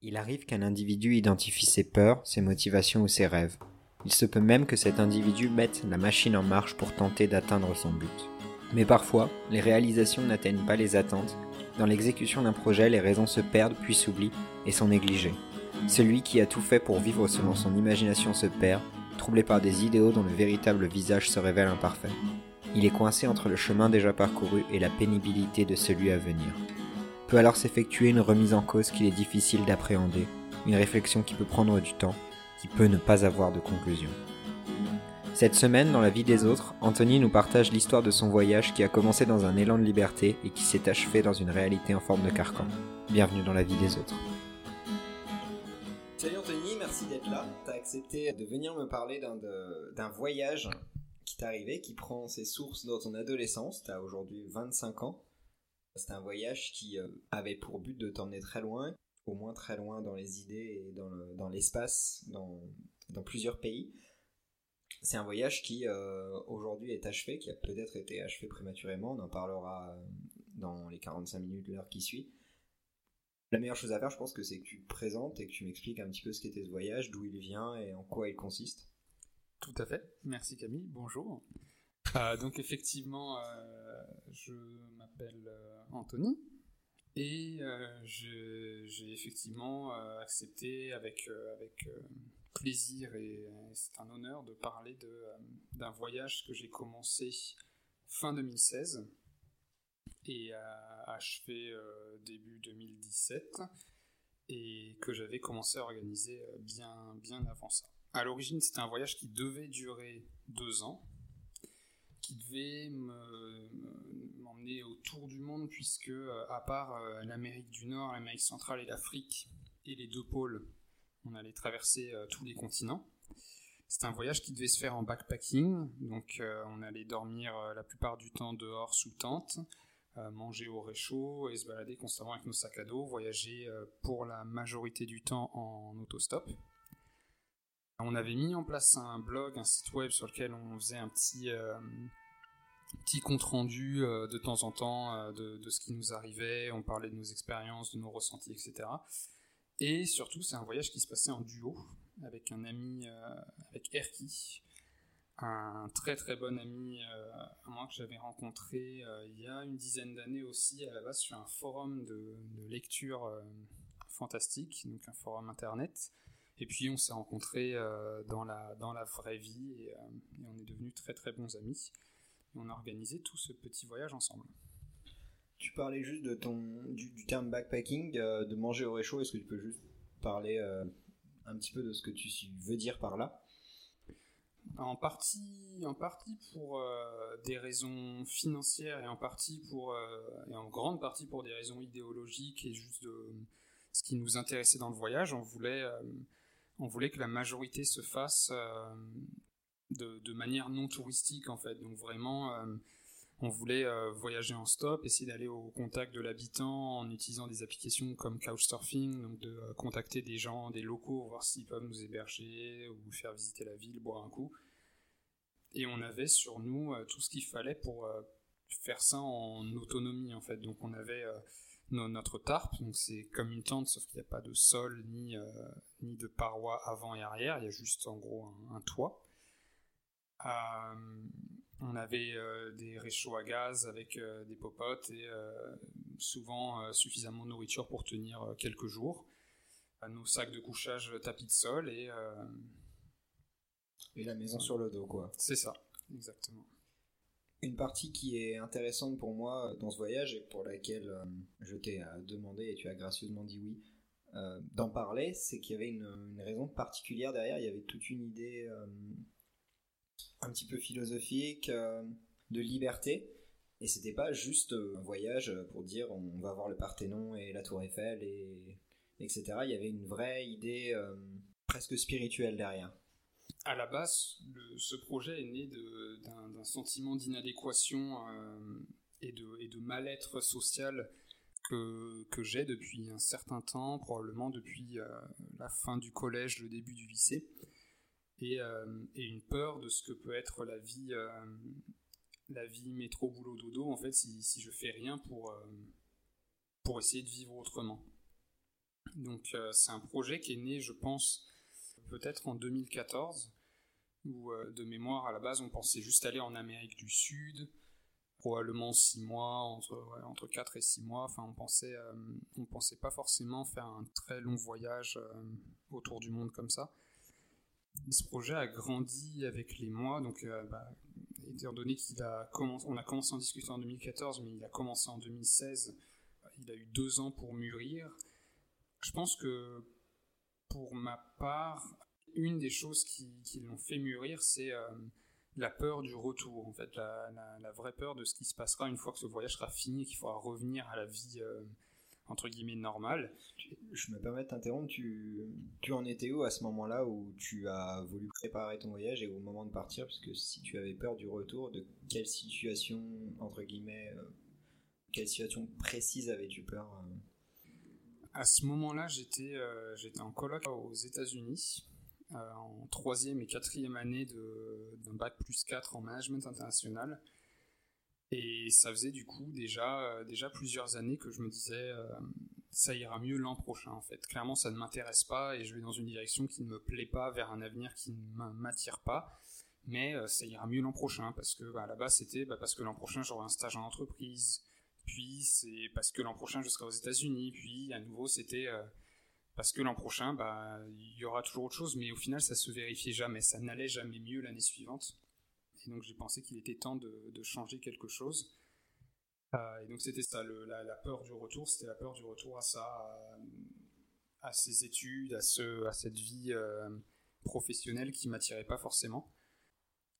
Il arrive qu'un individu identifie ses peurs, ses motivations ou ses rêves. Il se peut même que cet individu mette la machine en marche pour tenter d'atteindre son but. Mais parfois, les réalisations n'atteignent pas les attentes. Dans l'exécution d'un projet, les raisons se perdent puis s'oublient et sont négligées. Celui qui a tout fait pour vivre selon son imagination se perd, troublé par des idéaux dont le véritable visage se révèle imparfait. Il est coincé entre le chemin déjà parcouru et la pénibilité de celui à venir peut alors s'effectuer une remise en cause qu'il est difficile d'appréhender, une réflexion qui peut prendre du temps, qui peut ne pas avoir de conclusion. Cette semaine, dans la vie des autres, Anthony nous partage l'histoire de son voyage qui a commencé dans un élan de liberté et qui s'est achevé dans une réalité en forme de carcan. Bienvenue dans la vie des autres. Salut Anthony, merci d'être là. Tu as accepté de venir me parler d'un voyage qui t'est arrivé, qui prend ses sources dans ton adolescence. Tu as aujourd'hui 25 ans. C'était un voyage qui euh, avait pour but de t'emmener très loin, au moins très loin dans les idées et dans l'espace, dans, dans, plusieurs pays. C'est un voyage qui euh, aujourd'hui est achevé, qui a peut-être été achevé prématurément, on en parlera euh, dans les 45 minutes, l'heure qui suit. La meilleure chose à faire, je pense que c'est que tu te présentes et que tu m'expliques un petit peu ce qu'était ce voyage, d'où il vient et en quoi il consiste. Tout à fait. Merci Camille. Bonjour. Donc effectivement, je m'appelle Anthony et j'ai effectivement accepté avec, avec plaisir et c'est un honneur de parler d'un voyage que j'ai commencé fin 2016 et achevé début 2017 et que j'avais commencé à organiser bien, bien avant ça. À l'origine, c'était un voyage qui devait durer deux ans, qui devait autour du monde, puisque euh, à part euh, l'Amérique du Nord, l'Amérique centrale et l'Afrique, et les deux pôles, on allait traverser euh, tous les continents. C'était un voyage qui devait se faire en backpacking, donc on allait dormir la plupart du temps dehors sous tente, manger au réchaud et se balader constamment avec nos sacs à dos, voyager pour la majorité du temps en autostop. On avait mis en place un blog, un site web sur lequel on faisait un petit, petit compte rendu euh, de temps en temps euh, de, ce qui nous arrivait, on parlait de nos expériences, de nos ressentis, etc. Et surtout, c'est un voyage qui se passait en duo avec un ami, avec Erki, un très très bon ami à moi que j'avais rencontré il y a une dizaine d'années aussi à la base sur un forum de, lecture fantastique, donc un forum internet. Et puis on s'est rencontrés euh, dans, la, dans la vraie vie et, euh, on est devenus très très bons amis. Et on a organisé tout ce petit voyage ensemble. Tu parlais juste de ton, du, terme backpacking, euh, de manger au réchaud. Est-ce que tu peux juste parler un petit peu de ce que tu veux dire par là? En partie, en partie pour des raisons financières et en partie pour et en grande partie pour des raisons idéologiques et juste de ce qui nous intéressait dans le voyage. On voulait on voulait que la majorité se fasse euh, de, manière non touristique en fait. Donc vraiment, euh, on voulait euh, voyager en stop, essayer d'aller au contact de l'habitant en utilisant des applications comme Couchsurfing, donc de contacter des gens, des locaux, voir s'ils peuvent nous héberger ou faire visiter la ville, boire un coup. Et on avait sur nous tout ce qu'il fallait pour faire ça en autonomie en fait. Donc on avait notre tarp. Donc c'est comme une tente, sauf qu'il n'y a pas de sol ni, euh, ni de parois avant et arrière. Il y a juste en gros un, toit. Euh, on avait euh, des réchauds à gaz avec des popotes et souvent suffisamment de nourriture pour tenir quelques jours. nos sacs de couchage tapis de sol et et la maison sur le dos quoi. C'est ça, exactement. Une partie qui est intéressante pour moi dans ce voyage et pour laquelle euh, je t'ai euh, demandé et tu as gracieusement dit oui euh, d'en parler, c'est qu'il y avait une, raison particulière derrière. Il y avait toute une idée un petit peu philosophique de liberté. Et c'était pas juste un voyage pour dire on va voir le Parthénon et la Tour Eiffel et etc. Il y avait une vraie idée presque spirituelle derrière à la base, ce projet est né d'un sentiment d'inadéquation euh, et de, mal-être social que, j'ai depuis un certain temps, probablement depuis euh, la fin du collège, le début du lycée, euh, et, une peur de ce que peut être la vie, la vie métro boulot dodo en fait si, si je fais rien pour, pour essayer de vivre autrement. Donc c'est un projet qui est né, je pense, peut-être en 2014, où de mémoire à la base on pensait juste aller en Amérique du Sud, probablement 6 mois, entre, entre 4 et 6 mois. Enfin, on pensait, on pensait pas forcément faire un très long voyage autour du monde comme ça. Ce projet a grandi avec les mois, donc bah, étant donné qu'il a commencé, on a commencé en discutant en 2014, mais il a commencé en 2016, il a eu deux ans pour mûrir. Je pense que pour ma part, une des choses qui, l'ont fait mûrir, c'est euh, la peur du retour, en fait, la, vraie peur de ce qui se passera une fois que ce voyage sera fini, qu'il faudra revenir à la vie euh, entre guillemets normal. Je me permets de t'interrompre, tu, tu en étais où à ce moment-là où tu as voulu préparer ton voyage et au moment de partir, puisque si tu avais peur du retour, de quelle situation, entre guillemets, euh, quelle situation précise avais-tu peur euh? À ce moment-là, j'étais euh, j'étais en colloque aux États-Unis. en troisième et quatrième année d'un bac plus 4 en management international. Et ça faisait du coup déjà, euh, déjà plusieurs années que je me disais euh, ça ira mieux l'an prochain en fait. Clairement ça ne m'intéresse pas et je vais dans une direction qui ne me plaît pas vers un avenir qui ne m'attire pas. Mais euh, ça ira mieux l'an prochain parce que bah, à la base c'était bah, parce que l'an prochain j'aurai un stage en entreprise. Puis c'est parce que l'an prochain je serai aux États-Unis. Puis à nouveau c'était parce que l'an prochain bah il y aura toujours autre chose. Mais au final ça se vérifiait jamais. Ça n'allait jamais mieux l'année suivante. Et donc j'ai pensé qu'il était temps de, changer quelque chose. Euh, et donc c'était ça, la, peur du retour, c'était la peur du retour à ça, à, ces études, à, ce, à cette vie euh, professionnelle qui m'attirait pas forcément.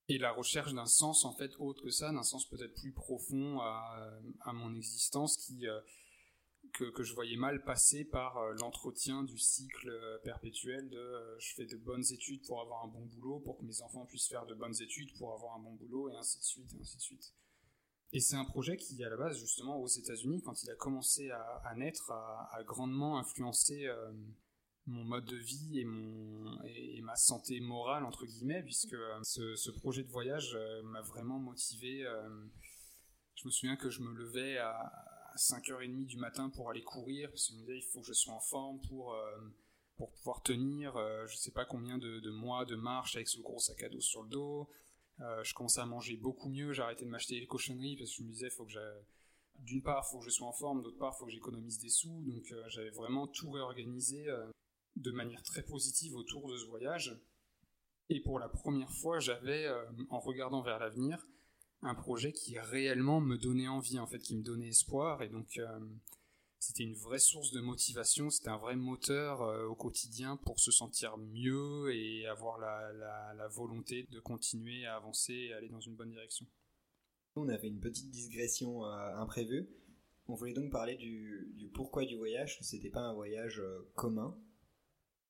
Et la recherche d'un sens en fait autre que ça, d'un sens peut-être plus profond à, à mon existence qui, euh, que, je voyais mal passer par euh, l'entretien du cycle euh, perpétuel de euh, je fais de bonnes études pour avoir un bon boulot, pour que mes enfants puissent faire de bonnes études pour avoir un bon boulot, et ainsi de suite, et ainsi de suite. Et c'est un projet qui, à la base, justement, aux États-Unis, quand il a commencé à, naître, a, grandement influencé mon mode de vie et, mon, et, ma santé morale, entre guillemets, puisque ce, ce, projet de voyage m'a vraiment motivé. je me souviens que je me levais à, 5h30 du matin pour aller courir, parce que je me disais, il faut que je sois en forme pour, euh, pour pouvoir tenir euh, je sais pas combien de, mois de marche avec ce gros sac à dos sur le dos. Euh, je commençais à manger beaucoup mieux, j'ai arrêté de m'acheter les cochonneries parce que je me disais, faut que d'une part, faut que je sois en forme, d'autre part, il faut que j'économise des sous. Donc j'avais vraiment tout réorganisé de manière très positive autour de ce voyage. Et pour la première fois, j'avais, en regardant vers l'avenir, un projet qui réellement me donnait envie, en fait, qui me donnait espoir. Et donc, euh, c'était une vraie source de motivation, c'était un vrai moteur euh, au quotidien pour se sentir mieux et avoir la, volonté de continuer à avancer et aller dans une bonne direction. On avait une petite digression euh, imprévue. On voulait donc parler du, du pourquoi du voyage. C'était pas un voyage commun,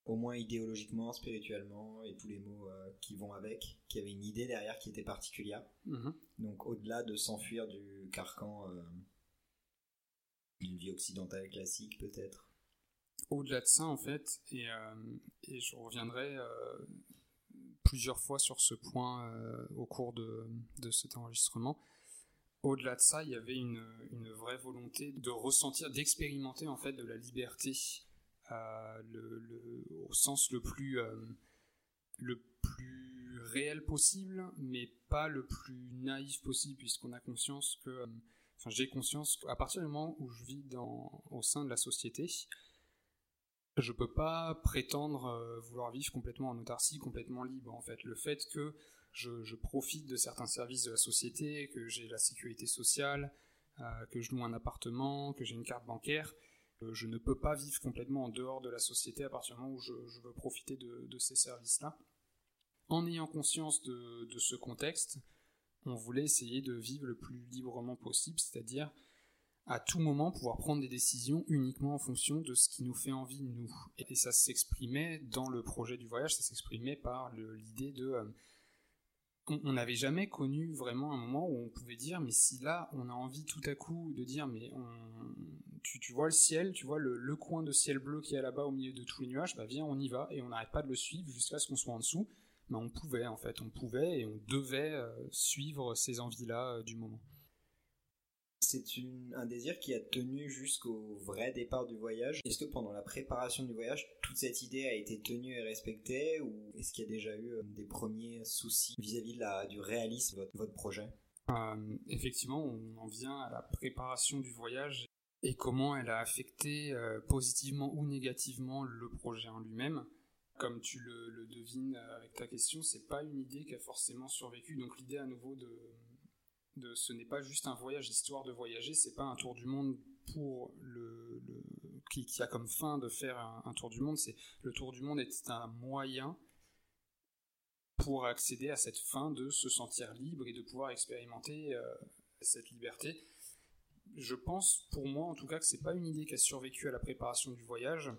au moins idéologiquement, spirituellement et tous les mots euh, qui vont avec, qui avait une idée derrière qui était particulière. Mhm. Donc au-delà de s'enfuir du carcan euh, d'une vie occidentale classique peut-être. Au-delà de ça en fait, et, euh, et je reviendrai plusieurs fois sur ce point au cours de, de, cet enregistrement. Au-delà de ça, il y avait une, une vraie volonté de ressentir, d'expérimenter en fait de la liberté le, au sens le plus, euh, le plus réel possible, mais pas le plus naïf possible, puisqu'on a conscience que, euh, enfin j'ai conscience qu'à partir du moment où je vis dans, au sein de la société, je peux pas prétendre euh, vouloir vivre complètement en autarcie, complètement libre. En fait, le fait que je, profite de certains services de la société, que j'ai la sécurité sociale, que je loue un appartement, que j'ai une carte bancaire, euh, je ne peux pas vivre complètement en dehors de la société à partir du moment où je, veux profiter de, ces services-là. En ayant conscience de, ce contexte, on voulait essayer de vivre le plus librement possible, c'est-à-dire à tout moment pouvoir prendre des décisions uniquement en fonction de ce qui nous fait envie nous. Et ça s'exprimait dans le projet du voyage, ça s'exprimait par l'idée de euh, on n'avait jamais connu vraiment un moment où on pouvait dire mais si là on a envie tout à coup de dire mais tu, vois le ciel, tu vois le, coin de ciel bleu qui est là-bas au milieu de tous les nuages, bah viens on y va et on n'arrête pas de le suivre jusqu'à ce qu'on soit en dessous. Mais on pouvait en fait, on pouvait et on devait euh, suivre ces envies-là euh, du moment. C'est un désir qui a tenu jusqu'au vrai départ du voyage. Est-ce que pendant la préparation du voyage, toute cette idée a été tenue et respectée ou est-ce qu'il y a déjà eu euh, des premiers soucis vis-à-vis du réalisme de votre, projet? Euh, Effectivement, on en vient à la préparation du voyage et comment elle a affecté euh, positivement ou négativement le projet en lui-même. Comme tu le, devines avec ta question, c'est pas une idée qui a forcément survécu. Donc l'idée à nouveau de, de ce n'est pas juste un voyage histoire de voyager, c'est pas un tour du monde pour le, qui, a comme fin de faire un, tour du monde. C'est le tour du monde est un moyen pour accéder à cette fin de se sentir libre et de pouvoir expérimenter euh, cette liberté je pense, pour moi en tout cas, que c'est pas une idée qui a survécu à la préparation du voyage,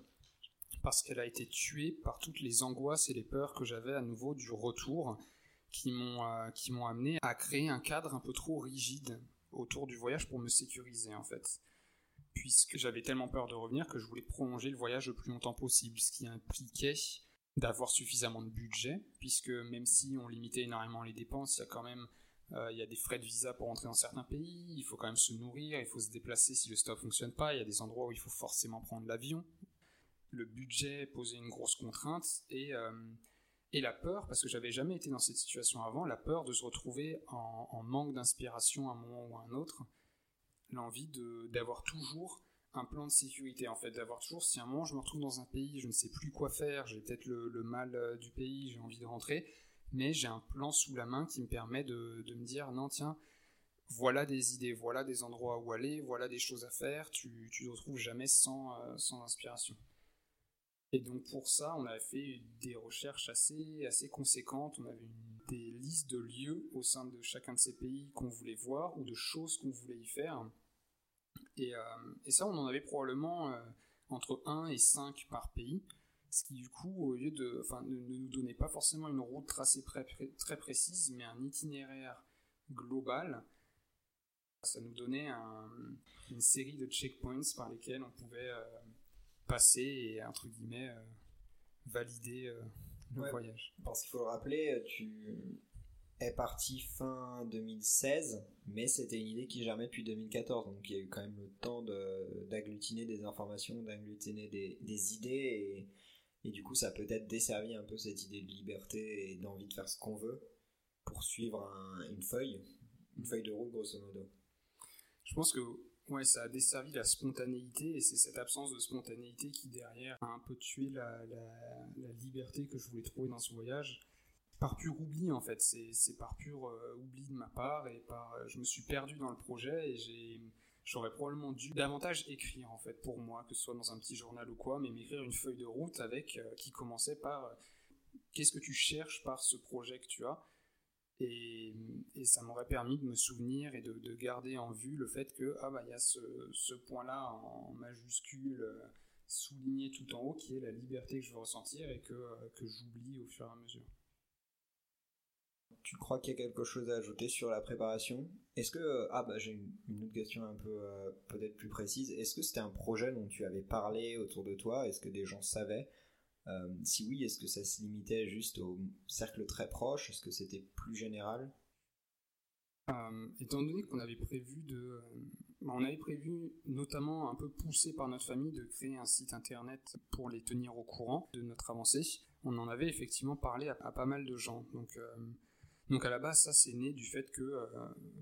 parce qu'elle a été tuée par toutes les angoisses et les peurs que j'avais à nouveau du retour, qui m'ont euh, qui m'ont amené à créer un cadre un peu trop rigide autour du voyage pour me sécuriser en fait. Puisque j'avais tellement peur de revenir que je voulais prolonger le voyage le plus longtemps possible, ce qui impliquait d'avoir suffisamment de budget, puisque même si on limitait énormément les dépenses, il y a quand même il y a des frais de visa pour entrer dans certains pays, il faut quand même se nourrir, il faut se déplacer si le stop fonctionne pas, il y a des endroits où il faut forcément prendre l'avion. Le budget posait une grosse contrainte et, euh, et la peur, parce que j'avais jamais été dans cette situation avant, la peur de se retrouver en, manque d'inspiration à un moment ou à un autre, l'envie d'avoir toujours un plan de sécurité en fait, d'avoir toujours si à un moment je me retrouve dans un pays, je ne sais plus quoi faire, j'ai peut-être le, mal euh, du pays, j'ai envie de rentrer, mais j'ai un plan sous la main qui me permet de, me dire non tiens voilà des idées, voilà des endroits où aller, voilà des choses à faire, tu, tu te retrouves jamais sans, euh, sans inspiration. Et donc pour ça, on avait fait des recherches assez, assez conséquentes, on avait des listes de lieux au sein de chacun de ces pays qu'on voulait voir ou de choses qu'on voulait y faire. Et, euh, et, ça, on en avait probablement euh, entre 1 et 5 par pays ce qui du coup, au lieu de, enfin, ne, nous donnait pas forcément une route tracée très précise, mais un itinéraire global. Ça nous donnait une série de checkpoints par lesquels on pouvait euh, passer et, entre guillemets, euh, valider euh, le voyage. Parce qu'il faut le rappeler, tu es parti fin 2016, mais c'était une idée qui germait depuis 2014, donc il y a eu quand même le temps d'agglutiner des informations, d'agglutiner des, des, idées et et du coup, ça a peut-être desservi un peu cette idée de liberté et d'envie de faire ce qu'on veut pour suivre une feuille, une feuille de route grosso modo. Je pense que ouais, ça a desservi la spontanéité et c'est cette absence de spontanéité qui derrière a un peu tué la, liberté que je voulais trouver dans ce voyage. Par pur oubli en fait, c'est par pur euh, oubli de ma part et par euh, je me suis perdu dans le projet et j'ai j'aurais probablement dû davantage écrire en fait pour moi, que ce soit dans un petit journal ou quoi, mais m'écrire une feuille de route avec euh, qui commençait par euh, qu'est-ce que tu cherches par ce projet que tu as? Et, ça m'aurait permis de me souvenir et de, de, garder en vue le fait que ah bah il y a ce, ce point-là en majuscule euh, souligné tout en haut qui est la liberté que je veux ressentir et que, que j'oublie au fur et à mesure. Tu crois qu'il y a quelque chose à ajouter sur la préparation? Est-ce que euh, ah bah j'ai une, autre question un peu euh, peut-être plus précise. Est-ce que c'était un projet dont tu avais parlé autour de toi? Est-ce que des gens savaient? Euh, Si oui, est-ce que ça se limitait juste au cercle très proche? Est-ce que c'était plus général? Étant donné qu'on avait prévu de, bah, on avait prévu notamment un peu poussé par notre famille de créer un site internet pour les tenir au courant de notre avancée. On en avait effectivement parlé à, pas mal de gens. Donc donc à la base, ça c'est né du fait que, euh,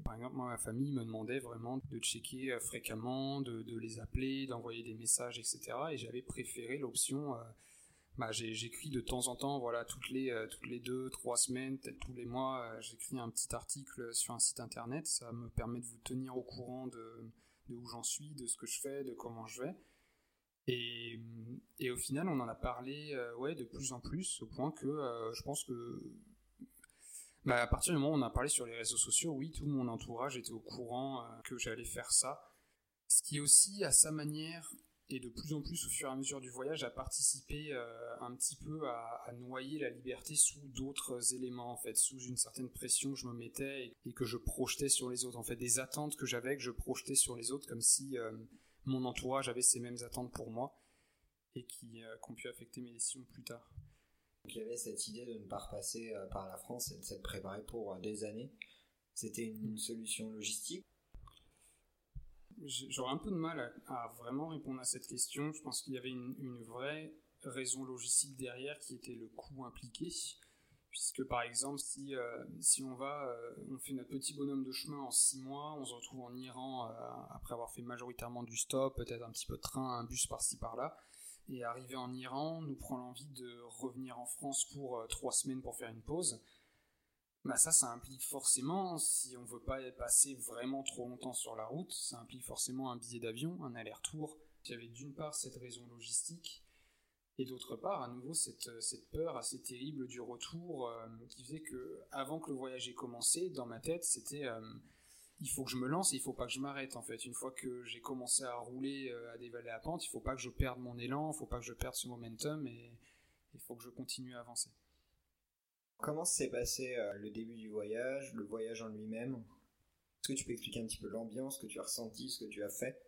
par exemple, moi, ma famille me demandait vraiment de checker euh, fréquemment, de, les appeler, d'envoyer des messages, etc. Et j'avais préféré l'option. Euh, bah, j'écris de temps en temps, voilà, toutes les toutes les deux, trois semaines, peut-être tous les mois, j'écris un petit article sur un site internet. Ça me permet de vous tenir au courant de, où j'en suis, de ce que je fais, de comment je vais. Et, et au final, on en a parlé, ouais, de plus en plus, au point que je pense que bah, à partir du moment où on a parlé sur les réseaux sociaux, oui, tout mon entourage était au courant euh, que j'allais faire ça. Ce qui aussi, à sa manière, et de plus en plus au fur et à mesure du voyage, a participé euh, un petit peu à, noyer la liberté sous d'autres éléments, en fait, sous une certaine pression que je me mettais et, que je projetais sur les autres, en fait, des attentes que j'avais que je projetais sur les autres, comme si euh, mon entourage avait ces mêmes attentes pour moi et qui, qui ont pu affecter mes décisions plus tard. Il y avait cette idée de ne pas repasser euh, par la France et de s'être préparé pour euh, des années. C'était une, solution logistique j'aurais un peu de mal à, vraiment répondre à cette question. Je pense qu'il y avait une, vraie raison logistique derrière qui était le coût impliqué. Puisque par exemple, si, euh, si on va, on fait notre petit bonhomme de chemin en six mois, on se retrouve en Iran après avoir fait majoritairement du stop, peut-être un petit peu de train, un bus par-ci par-là, et arriver en Iran nous prend l'envie de revenir en France pour trois semaines pour faire une pause. Bah ça, ça implique forcément, si on veut pas passer vraiment trop longtemps sur la route, ça implique forcément un billet d'avion, un aller-retour. Il y avait d'une part cette raison logistique, et d'autre part, à nouveau, cette, cette, peur assez terrible du retour euh, qui faisait que, avant que le voyage ait commencé, dans ma tête, c'était euh, il faut que je me lance et il faut pas que je m'arrête en fait. Une fois que j'ai commencé à rouler euh, à des vallées à pente, il faut pas que je perde mon élan, il faut pas que je perde ce momentum et il faut que je continue à avancer. Comment s'est passé le début du voyage, le voyage en lui-même? Est-ce que tu peux expliquer un petit peu l'ambiance que tu as ressenti, ce que tu as fait?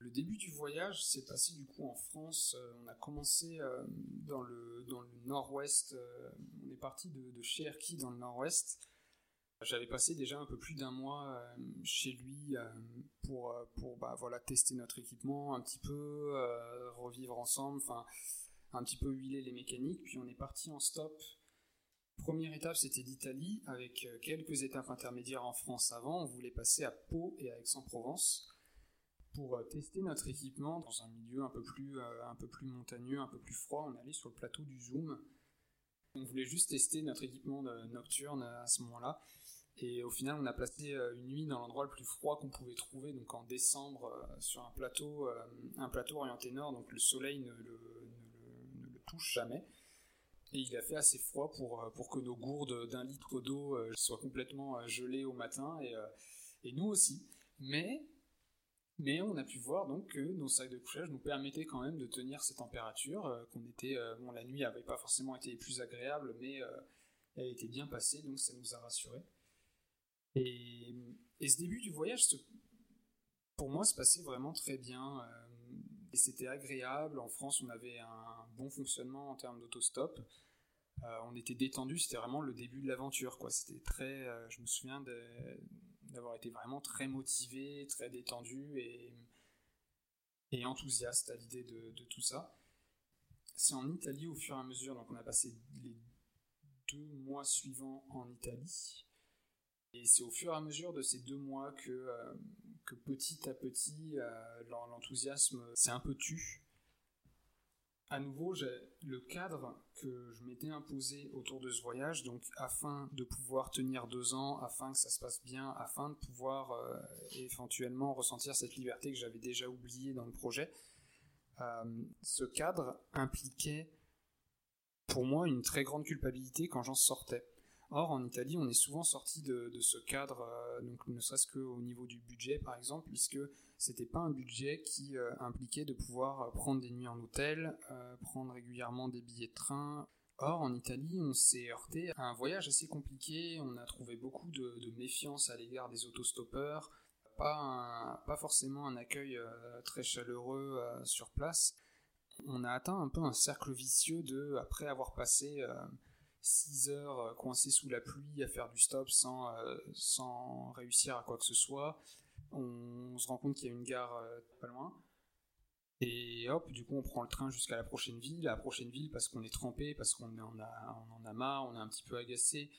Le début du voyage s'est passé du coup en France. Euh, on a commencé euh, dans le, dans le nord-ouest. Euh, on est parti de, de Cherki dans le nord-ouest. J'avais passé déjà un peu plus d'un mois chez lui pour, pour bah, voilà, tester notre équipement un petit peu, revivre ensemble, enfin un petit peu huiler les mécaniques. Puis on est parti en stop. Première étape, c'était l'Italie, avec quelques étapes intermédiaires en France avant. On voulait passer à Pau et à Aix-en-Provence pour euh, tester notre équipement dans un milieu un peu plus, euh, un peu plus montagneux, un peu plus froid. On allait sur le plateau du Zoom. On voulait juste tester notre équipement nocturne à ce moment-là. Et au final, on a passé euh, une nuit dans l'endroit le plus froid qu'on pouvait trouver, donc en décembre, sur un plateau, un plateau orienté nord, donc le soleil ne le, ne le, touche jamais. Et il a fait assez froid pour, pour que nos gourdes d'un litre d'eau soient complètement gelées au matin, et, et nous aussi. Mais mais on a pu voir donc que nos sacs de couchage nous permettaient quand même de tenir ces températures, euh, qu'on était, euh, bon, la nuit n'avait pas forcément été plus agréable, mais euh, elle était bien passée, donc ça nous a rassurés. Et, ce début du voyage, pour moi, se passait vraiment très bien. et c'était agréable. En France, on avait un bon fonctionnement en termes d'autostop. on était détendu, c'était vraiment le début de l'aventure, quoi. C'était très, je me souviens de, d'avoir été vraiment très motivé, très détendu et, et enthousiaste à l'idée de, tout ça. C'est en Italie au fur et à mesure, donc on a passé les deux mois suivants en Italie. Et c'est au fur et à mesure de ces deux mois que, euh, que petit à petit, euh, l'enthousiasme s'est un peu tu à nouveau, le cadre que je m'étais imposé autour de ce voyage, donc afin de pouvoir tenir deux ans, afin que ça se passe bien, afin de pouvoir euh, éventuellement ressentir cette liberté que j'avais déjà oubliée dans le projet. Euh, ce cadre impliquait pour moi une très grande culpabilité quand j'en sortais. Or, en Italie, on est souvent sorti de, ce cadre, euh, donc ne serait-ce qu'au niveau du budget, par exemple, puisque c'était pas un budget qui euh, impliquait de pouvoir euh, prendre des nuits en hôtel, prendre régulièrement des billets de train. Or, en Italie, on s'est heurté à un voyage assez compliqué. On a trouvé beaucoup de, méfiance à l'égard des autostoppeurs, pas, pas forcément un accueil très chaleureux sur place. On a atteint un peu un cercle vicieux de, après avoir passé 6 heures euh, coincé sous la pluie à faire du stop sans, euh, sans réussir à quoi que ce soit. On, se rend compte qu'il y a une gare euh, pas loin. Et hop, du coup, on prend le train jusqu'à la prochaine ville. la prochaine ville, parce qu'on est trempé, parce qu'on en a, on en a marre, on est un petit peu agacé,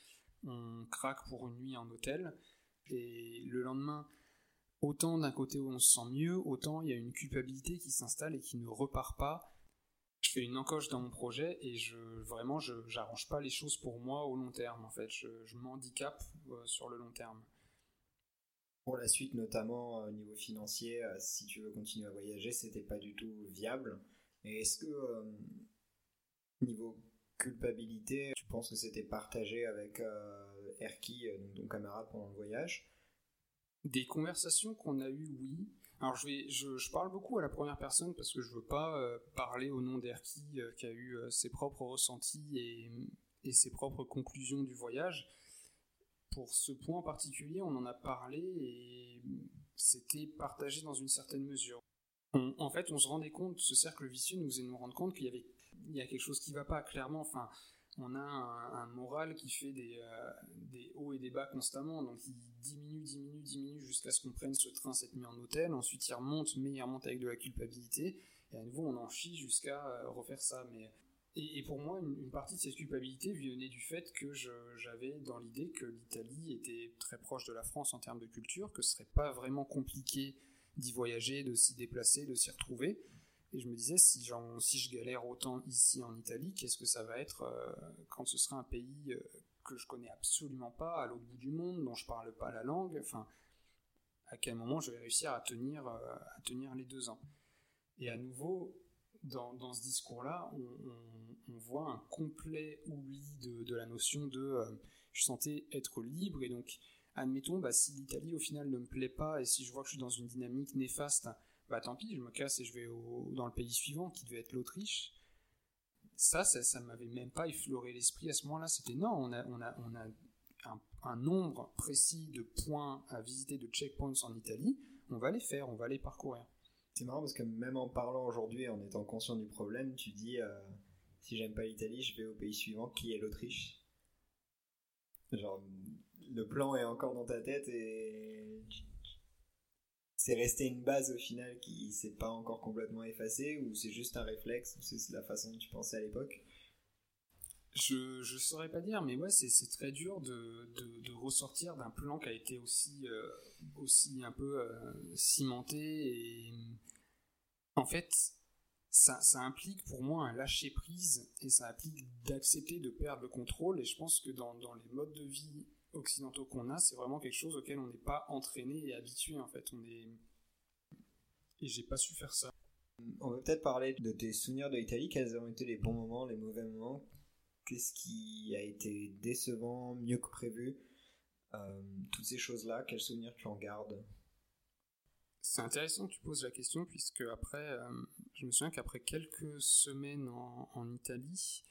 on craque pour une nuit en hôtel. Et le lendemain, autant d'un côté où on se sent mieux, autant il y a une culpabilité qui s'installe et qui ne repart pas fais une encoche dans mon projet et je vraiment je j'arrange pas les choses pour moi au long terme en fait. Je, je m'handicape euh, sur le long terme. Pour la suite notamment euh, au niveau financier euh, si tu veux continuer à voyager c'était pas du tout viable. Et est-ce que niveau culpabilité tu penses que c'était partagé avec Erki donc ton camarade pendant le voyage? Des conversations qu'on a eues oui alors je, parle beaucoup à la première personne parce que je veux pas euh, parler au nom d'Erki euh, qui a eu euh, ses propres ressentis et, ses propres conclusions du voyage. Pour ce point en particulier, on en a parlé et c'était partagé dans une certaine mesure. en fait, on se rendait compte, ce cercle vicieux nous faisait nous rendre compte qu'il y avait a quelque chose qui va pas clairement. Enfin, on a un, moral qui fait des, des, hauts et des bas constamment, donc il diminue, diminue, diminue jusqu'à ce qu'on prenne ce train cette nuit en hôtel, ensuite il remonte, mais il remonte avec de la culpabilité, et à nouveau on en chie jusqu'à refaire ça. Mais et, pour moi, une, partie de cette culpabilité venait du fait que j'avais dans l'idée que l'Italie était très proche de la France en termes de culture, que ce serait pas vraiment compliqué d'y voyager, de s'y déplacer, de s'y retrouver. Et je me disais, si, si je galère autant ici en Italie, qu'est-ce que ça va être euh, quand ce sera un pays euh, que je connais absolument pas, à l'autre bout du monde, dont je parle pas la langue Enfin, à quel moment je vais réussir à tenir, euh, à tenir les deux ans? Et à nouveau, dans, ce discours-là, on, voit un complet oubli de, la notion de je sentais être libre et donc admettons bah, si l'Italie au final ne me plaît pas et si je vois que je suis dans une dynamique néfaste, bah tant pis, je me casse et je vais dans le pays suivant qui devait être l'Autriche. Ça, ça, ça m'avait même pas effleuré l'esprit à ce moment-là. C'était non, on a, on a, on a un, nombre précis de points à visiter, de checkpoints en Italie. On va les faire, on va les parcourir. C'est marrant parce que même en parlant aujourd'hui, en étant conscient du problème, tu dis euh, si j'aime pas l'Italie, je vais au pays suivant qui est l'Autriche. Genre, le plan est encore dans ta tête et c'est resté une base au final qui s'est pas encore complètement effacée ou c'est juste un réflexe ou c'est la façon dont tu pensais à l'époque? Je, je saurais pas dire, mais ouais, c'est très dur de, de, ressortir d'un plan qui a été aussi, euh, aussi un peu euh, cimenté. Et en fait, ça, ça, implique pour moi un lâcher prise et ça implique d'accepter de perdre le contrôle. Et je pense que dans, dans les modes de vie occidentaux qu'on a, c'est vraiment quelque chose auquel on n'est pas entraîné et habitué en fait. On est et j'ai pas su faire ça. On va peut-être parler de tes souvenirs de l'Italie. Quels ont été les bons moments, les mauvais moments? Qu'est-ce qui a été décevant, mieux que prévu? Euh, Toutes ces choses-là, quels souvenirs tu en gardes? C'est intéressant que tu poses la question, puisque après, euh, je me souviens qu'après quelques semaines en, Italie,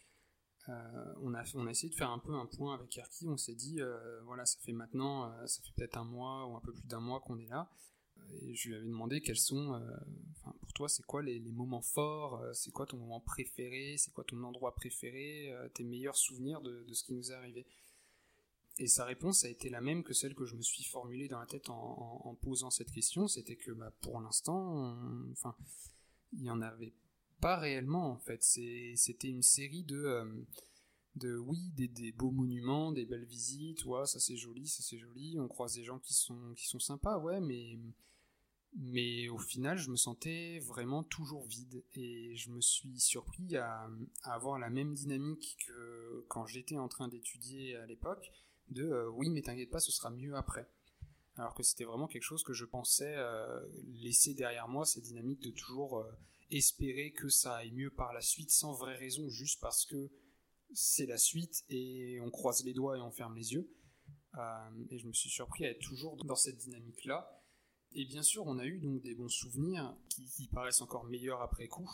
euh, on, a, on a essayé de faire un peu un point avec Erki. On s'est dit, voilà, ça fait maintenant, ça fait peut-être un mois ou un peu plus d'un mois qu'on est là. Et je lui avais demandé quels sont, euh, pour toi, c'est quoi les, moments forts, euh, c'est quoi ton moment préféré, c'est quoi ton endroit préféré, euh, tes meilleurs souvenirs de, ce qui nous est arrivé. Et sa réponse a été la même que celle que je me suis formulée dans la tête en, posant cette question, c'était que bah, pour l'instant, enfin, il n'y en avait pas réellement en fait. C'était une série de de oui des, des, beaux monuments des belles visites. Ouais ça c'est joli ça c'est joli. On croise des gens qui sont qui sont sympas ouais mais mais au final je me sentais vraiment toujours vide. Et je me suis surpris à, avoir la même dynamique que quand j'étais en train d'étudier à l'époque de euh, oui mais t'inquiète pas ce sera mieux après. Alors que c'était vraiment quelque chose que je pensais euh, laisser derrière moi cette dynamique de toujours euh, espérer que ça aille mieux par la suite sans vraie raison juste parce que c'est la suite et on croise les doigts et on ferme les yeux. Euh, et je me suis surpris à être toujours dans cette dynamique-là. Et bien sûr, on a eu donc des bons souvenirs qui, paraissent encore meilleurs après coup.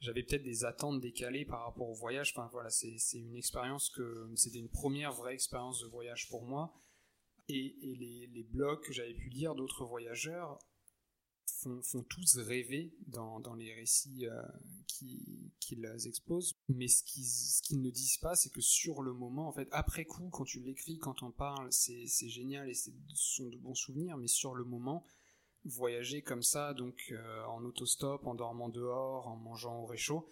J'avais peut-être des attentes décalées par rapport au voyage. Enfin voilà, c'est une expérience que c'était une première vraie expérience de voyage pour moi. Et, les, les blogs que j'avais pu lire d'autres voyageurs font, tous rêver dans, les récits euh, qu'ils exposent. Mais ce qu'ils ne disent pas, c'est que sur le moment, en fait, après coup, quand tu l'écris, quand on parle, c'est génial et ce sont de bons souvenirs, mais sur le moment, voyager comme ça, donc euh, en autostop, en dormant dehors, en mangeant au réchaud,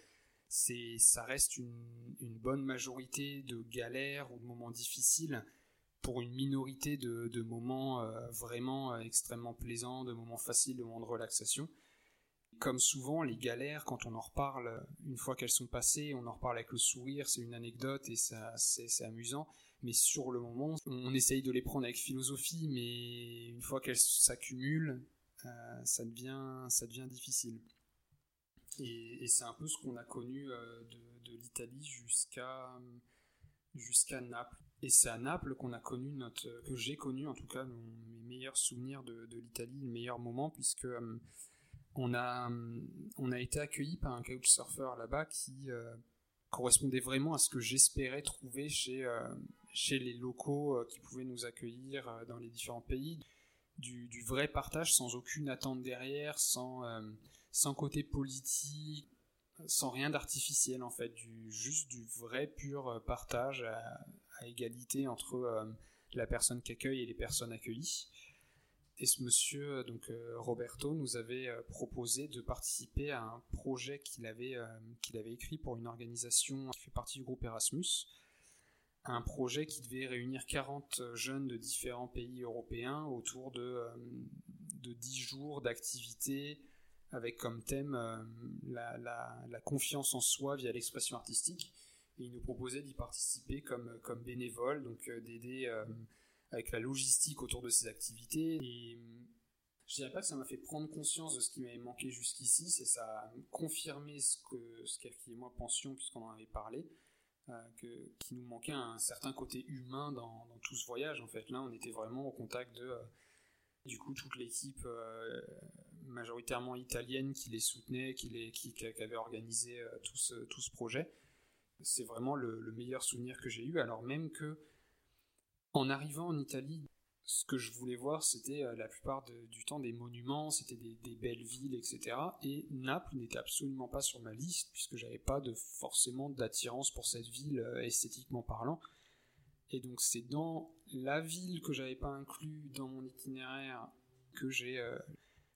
ça reste une, une bonne majorité de galères ou de moments difficiles pour une minorité de, moments euh, vraiment euh, extrêmement plaisants, de moments faciles, de moments de relaxation. Comme souvent, les galères, quand on en reparle, une fois qu'elles sont passées, on en reparle avec le sourire, c'est une anecdote et ça, c'est, amusant. Mais sur le moment, on essaye de les prendre avec philosophie, mais une fois qu'elles s'accumulent, euh, ça, devient, ça devient difficile. Et, c'est un peu ce qu'on a connu de, de l'Italie jusqu'à jusqu'à Naples. Et c'est à Naples qu'on a connu notre, que j'ai connu en tout cas mes meilleurs souvenirs de, l'Italie, le meilleur moment, puisque euh, on, a, euh, on a été accueilli par un couchsurfer là-bas qui euh, correspondait vraiment à ce que j'espérais trouver chez, chez les locaux qui pouvaient nous accueillir dans les différents pays. Du, vrai partage sans aucune attente derrière, sans, sans côté politique, sans rien d'artificiel en fait, juste du vrai pur partage égalité entre la personne qui accueille et les personnes accueillies. Et ce monsieur, donc Roberto, nous avait proposé de participer à un projet qu'il avait, avait écrit pour une organisation qui fait partie du groupe Erasmus, un projet qui devait réunir 40 jeunes de différents pays européens autour de, de 10 jours d'activités avec comme thème euh, la, confiance en soi via l'expression artistique. Et il nous proposait d'y participer comme, comme bénévole, donc euh, d'aider euh, avec la logistique autour de ces activités. Et je dirais pas que ça m'a fait prendre conscience de ce qui m'avait manqué jusqu'ici, c'est ça a confirmé ce que ce et moi pensions puisqu'on en avait parlé, que, qu'il nous manquait un certain côté humain dans, tout ce voyage. En fait, là, on était vraiment au contact de du coup, toute l'équipe euh, majoritairement italienne qui les soutenait, qui, les, qui, avait organisé euh, tout, ce, tout ce projet, c'est vraiment le, meilleur souvenir que j'ai eu. Alors même que, en arrivant en Italie, ce que je voulais voir, c'était euh, la plupart du temps des monuments, c'était des, belles villes, etc. Et Naples n'était absolument pas sur ma liste, puisque j'avais pas de, forcément d'attirance pour cette ville esthétiquement parlant. Et donc c'est dans la ville que j'avais pas inclus dans mon itinéraire que j'ai euh,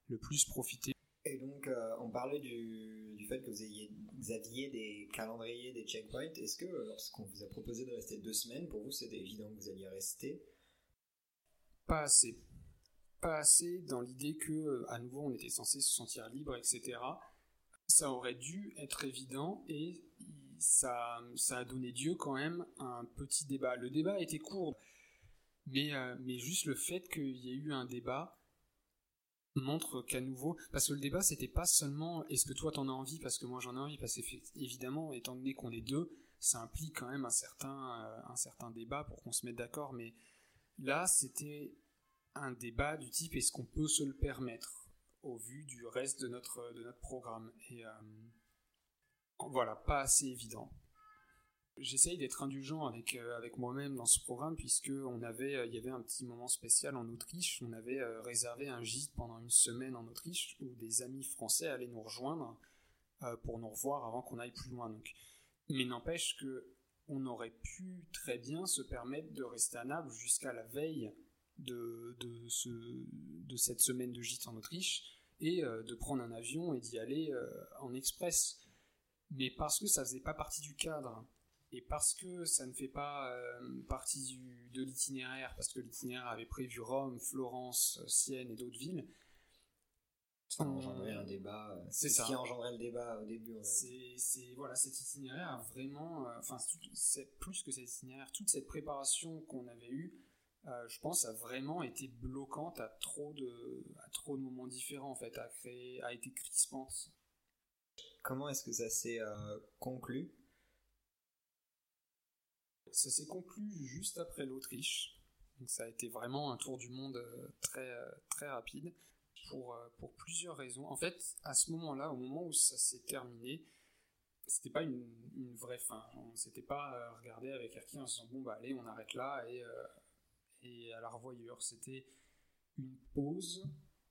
le plus profité. Et donc euh, on parlait du, du, fait que vous, ayez, vous aviez des calendriers, des checkpoints. Est-ce que euh, lorsqu'on vous a proposé de rester deux semaines, pour vous c'était évident que vous alliez rester Pas assez. Pas assez dans l'idée que à nouveau on était censé se sentir libre, etc. Ça aurait dû être évident et ça, ça a donné lieu quand même un petit débat. Le débat était court, mais, euh, mais juste le fait qu'il y ait eu un débat montre qu'à nouveau, parce que le débat c'était pas seulement est-ce que toi t'en as envie parce que moi j'en ai envie, parce qu'évidemment, étant donné qu'on est deux, ça implique quand même un certain, euh, un certain débat pour qu'on se mette d'accord, mais là c'était un débat du type est-ce qu'on peut se le permettre au vu du reste de notre, de notre programme. Et, euh, voilà, pas assez évident. J'essaye d'être indulgent avec, euh, avec moi-même dans ce programme puisque on avait, euh, il y avait un petit moment spécial en Autriche. On avait euh, réservé un gîte pendant une semaine en Autriche où des amis français allaient nous rejoindre pour nous revoir avant qu'on aille plus loin. Donc. Mais n'empêche que on aurait pu très bien se permettre de rester à Naples jusqu'à la veille de, de, ce, de cette semaine de gîte en Autriche et de prendre un avion et d'y aller en express mais parce que ça faisait pas partie du cadre et parce que ça ne fait pas euh, partie de l'itinéraire, parce que l'itinéraire avait prévu Rome, Florence, Sienne et d'autres villes. Ça a engendré un débat. Euh, c'est ce qui a engendré le débat au début. C'est voilà, cet itinéraire a vraiment, euh, enfin plus que cet itinéraire, toute cette préparation qu'on avait eue, je pense, a vraiment été bloquante à trop de, à trop de moments différents en fait, a créé, a été crispante Comment est-ce que ça s'est conclu? Ça s'est conclu juste après l'Autriche. Donc ça a été vraiment un tour du monde euh, très, euh, très rapide pour, pour plusieurs raisons. En fait, à ce moment-là, au moment où ça s'est terminé, c'était pas une, vraie fin. On s'était pas regardé avec Erki en se disant bon bah allez on arrête là et, et à la revoyure. C'était une pause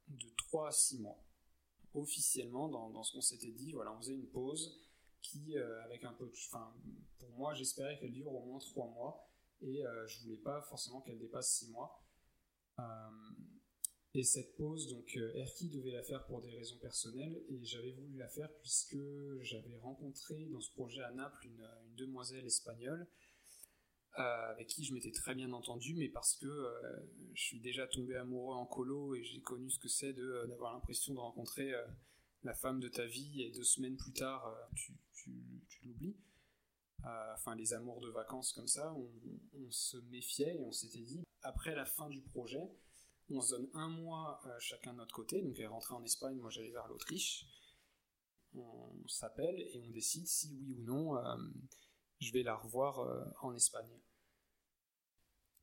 de 3 à 6 mois officiellement dans, ce qu'on s'était dit. Voilà, on faisait une pause qui, euh, avec un de. Enfin, pour moi, j'espérais qu'elle dure au moins trois mois et euh, je voulais pas forcément qu'elle dépasse six mois. Euh, et cette pause, donc Erki devait la faire pour des raisons personnelles et j'avais voulu la faire puisque j'avais rencontré dans ce projet à Naples une, demoiselle espagnole euh, avec qui je m'étais très bien entendu, mais parce que euh, je suis déjà tombé amoureux en colo et j'ai connu ce que c'est euh, d'avoir l'impression de rencontrer la femme de ta vie et deux semaines plus tard, tu, l'oublies. Enfin, les amours de vacances comme ça, on, se méfiait et on s'était dit, après la fin du projet, on se donne un mois chacun de notre côté, donc elle rentrée en Espagne, moi j'allais vers l'Autriche, on s'appelle et on décide si oui ou non je vais la revoir en Espagne.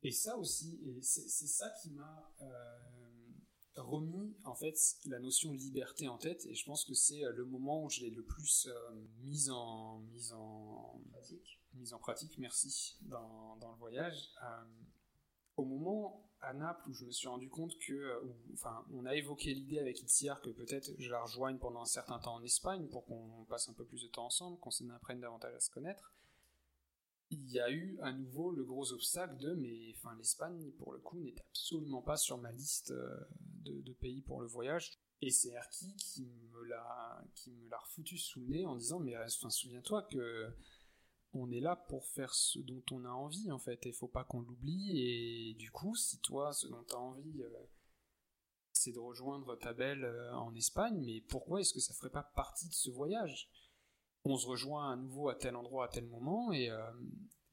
Et ça aussi, c'est ça qui m'a euh, remis en fait la notion de liberté en tête. Et je pense que c'est euh, le moment où je l'ai le plus euh, mise en mise en pratique. Mise en pratique, merci, dans, dans le voyage. au moment à Naples où je me suis rendu compte que, enfin, on a évoqué l'idée avec Itziar que peut-être je la rejoigne pendant un certain temps en Espagne pour qu'on passe un peu plus de temps ensemble, qu'on s'apprenne davantage à se connaître. Il y a eu à nouveau le gros obstacle de, mais enfin, l'Espagne, pour le coup, n'est absolument pas sur ma liste de, de pays pour le voyage. Et c'est Erki qui me l'a qui me l'a refoutu sous le nez en disant mais enfin souviens-toi que on est là pour faire ce dont on a envie en fait et faut pas qu'on l'oublie et du coup si toi ce dont tu as envie euh, c'est de rejoindre ta belle euh, en Espagne mais pourquoi est-ce que ça ferait pas partie de ce voyage? On se rejoint à nouveau à tel endroit à tel moment et euh,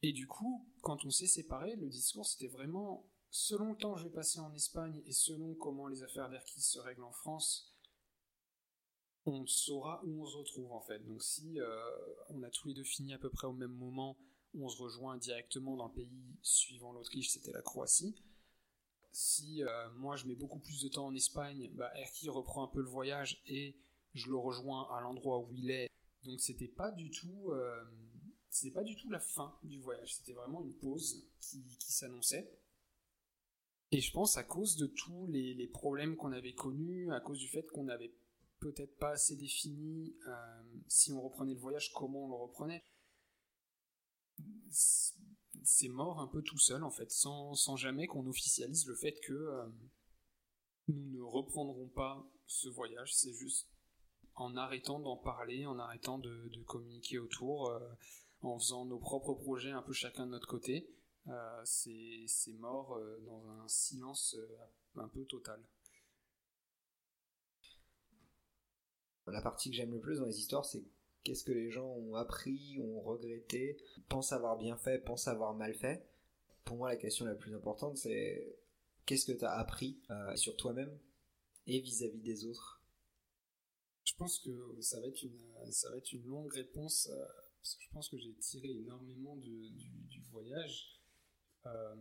et du coup quand on s'est séparés le discours c'était vraiment selon le temps que je vais passer en Espagne et selon comment les affaires d'Erquis se règlent en France, on saura où on se retrouve en fait. Donc si euh, on a tous les deux fini à peu près au même moment, on se rejoint directement dans le pays suivant l'Autriche, c'était la Croatie. Si euh, moi je mets beaucoup plus de temps en Espagne, bah, Erki reprend un peu le voyage et je le rejoins à l'endroit où il est. Donc c'était pas du tout, euh, c'était pas du tout la fin du voyage. C'était vraiment une pause qui, qui s'annonçait. Et je pense à cause de tous les, problèmes qu'on avait connus, à cause du fait qu'on n'avait peut-être pas assez défini euh, si on reprenait le voyage, comment on le reprenait. C'est mort un peu tout seul en fait, sans, jamais qu'on officialise le fait que euh, nous ne reprendrons pas ce voyage, c'est juste en arrêtant d'en parler, en arrêtant de, communiquer autour, euh, en faisant nos propres projets un peu chacun de notre côté. Euh, c'est mort euh, dans un silence un peu total. La partie que j'aime le plus dans les histoires, c'est qu'est-ce que les gens ont appris, ont regretté, pensent avoir bien fait, pensent avoir mal fait. Pour moi, la question la plus importante, c'est qu'est-ce que tu as appris sur toi-même et vis-à-vis des autres? Je pense que ça va être une, ça va être une longue réponse, que je pense que j'ai tiré énormément du, du, voyage. Euh,